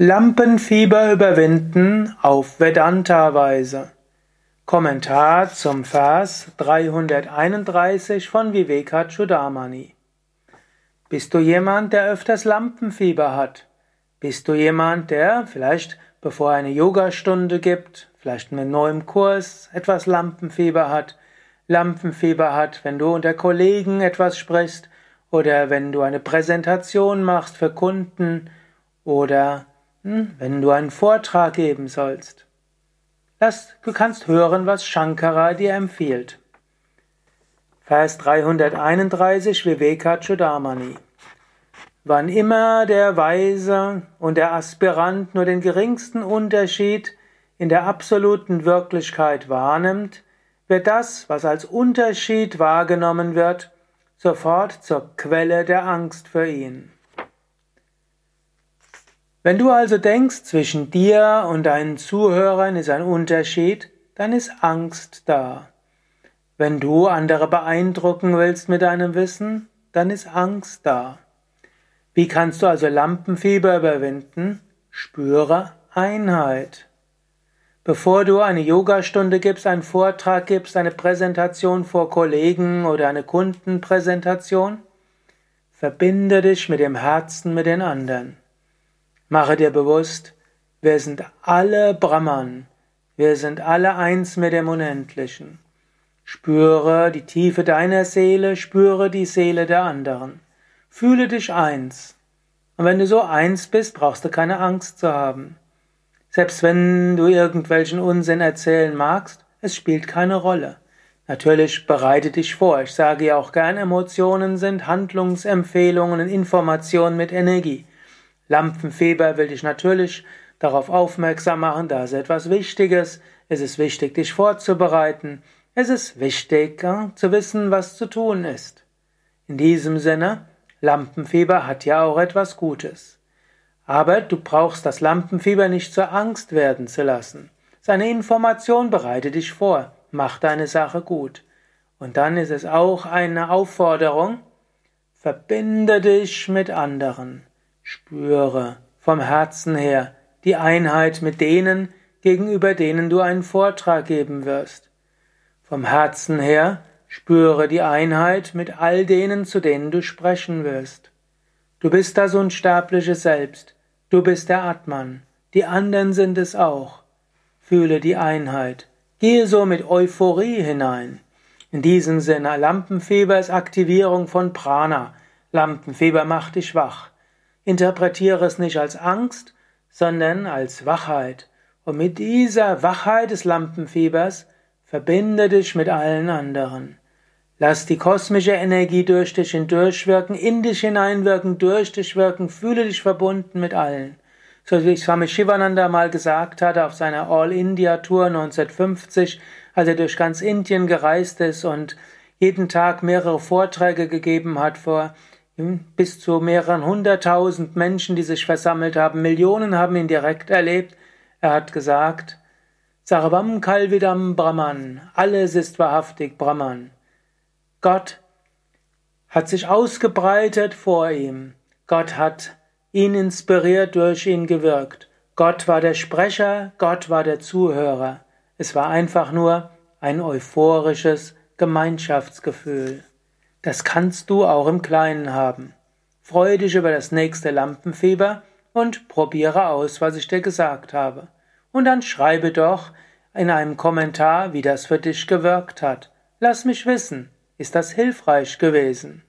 Lampenfieber überwinden auf Vedanta-Weise. Kommentar zum Vers 331 von Vivekachudamani. Bist du jemand, der öfters Lampenfieber hat? Bist du jemand, der vielleicht, bevor er eine Yogastunde gibt, vielleicht mit neuem Kurs etwas Lampenfieber hat? Lampenfieber hat, wenn du unter Kollegen etwas sprichst oder wenn du eine Präsentation machst für Kunden oder wenn du einen Vortrag geben sollst. Lass, du kannst hören, was Shankara dir empfiehlt. Vers 331 Vivekachudamani. Wann immer der Weise und der Aspirant nur den geringsten Unterschied in der absoluten Wirklichkeit wahrnimmt, wird das, was als Unterschied wahrgenommen wird, sofort zur Quelle der Angst für ihn. Wenn du also denkst, zwischen dir und deinen Zuhörern ist ein Unterschied, dann ist Angst da. Wenn du andere beeindrucken willst mit deinem Wissen, dann ist Angst da. Wie kannst du also Lampenfieber überwinden? Spüre Einheit. Bevor du eine Yogastunde gibst, einen Vortrag gibst, eine Präsentation vor Kollegen oder eine Kundenpräsentation, verbinde dich mit dem Herzen mit den anderen. Mache dir bewusst, wir sind alle Brahman, wir sind alle eins mit dem Unendlichen. Spüre die Tiefe deiner Seele, spüre die Seele der anderen. Fühle dich eins. Und wenn du so eins bist, brauchst du keine Angst zu haben. Selbst wenn du irgendwelchen Unsinn erzählen magst, es spielt keine Rolle. Natürlich bereite dich vor. Ich sage ja auch gern, Emotionen sind Handlungsempfehlungen und Informationen mit Energie. Lampenfieber will dich natürlich darauf aufmerksam machen, da ist etwas Wichtiges. Es ist wichtig, dich vorzubereiten. Es ist wichtig, zu wissen, was zu tun ist. In diesem Sinne, Lampenfieber hat ja auch etwas Gutes. Aber du brauchst das Lampenfieber nicht zur Angst werden zu lassen. Seine Information bereite dich vor, mach deine Sache gut. Und dann ist es auch eine Aufforderung, verbinde dich mit anderen. Spüre vom Herzen her die Einheit mit denen, gegenüber denen du einen Vortrag geben wirst. Vom Herzen her spüre die Einheit mit all denen, zu denen du sprechen wirst. Du bist das unsterbliche Selbst, du bist der Atman, die anderen sind es auch. Fühle die Einheit, gehe so mit Euphorie hinein. In diesem Sinne, Lampenfieber ist Aktivierung von Prana. Lampenfieber macht dich wach. Interpretiere es nicht als Angst, sondern als Wachheit. Und mit dieser Wachheit des Lampenfiebers verbinde dich mit allen anderen. Lass die kosmische Energie durch dich hindurchwirken, in dich hineinwirken, durch dich wirken, fühle dich verbunden mit allen. So wie Swami Shivananda mal gesagt hatte auf seiner All-India-Tour 1950, als er durch ganz Indien gereist ist und jeden Tag mehrere Vorträge gegeben hat vor bis zu mehreren hunderttausend Menschen, die sich versammelt haben. Millionen haben ihn direkt erlebt. Er hat gesagt, Sarvam Kalvidam Brahman, alles ist wahrhaftig Brahman. Gott hat sich ausgebreitet vor ihm. Gott hat ihn inspiriert, durch ihn gewirkt. Gott war der Sprecher, Gott war der Zuhörer. Es war einfach nur ein euphorisches Gemeinschaftsgefühl. Das kannst du auch im Kleinen haben. Freue dich über das nächste Lampenfieber und probiere aus, was ich dir gesagt habe. Und dann schreibe doch in einem Kommentar, wie das für dich gewirkt hat. Lass mich wissen, ist das hilfreich gewesen?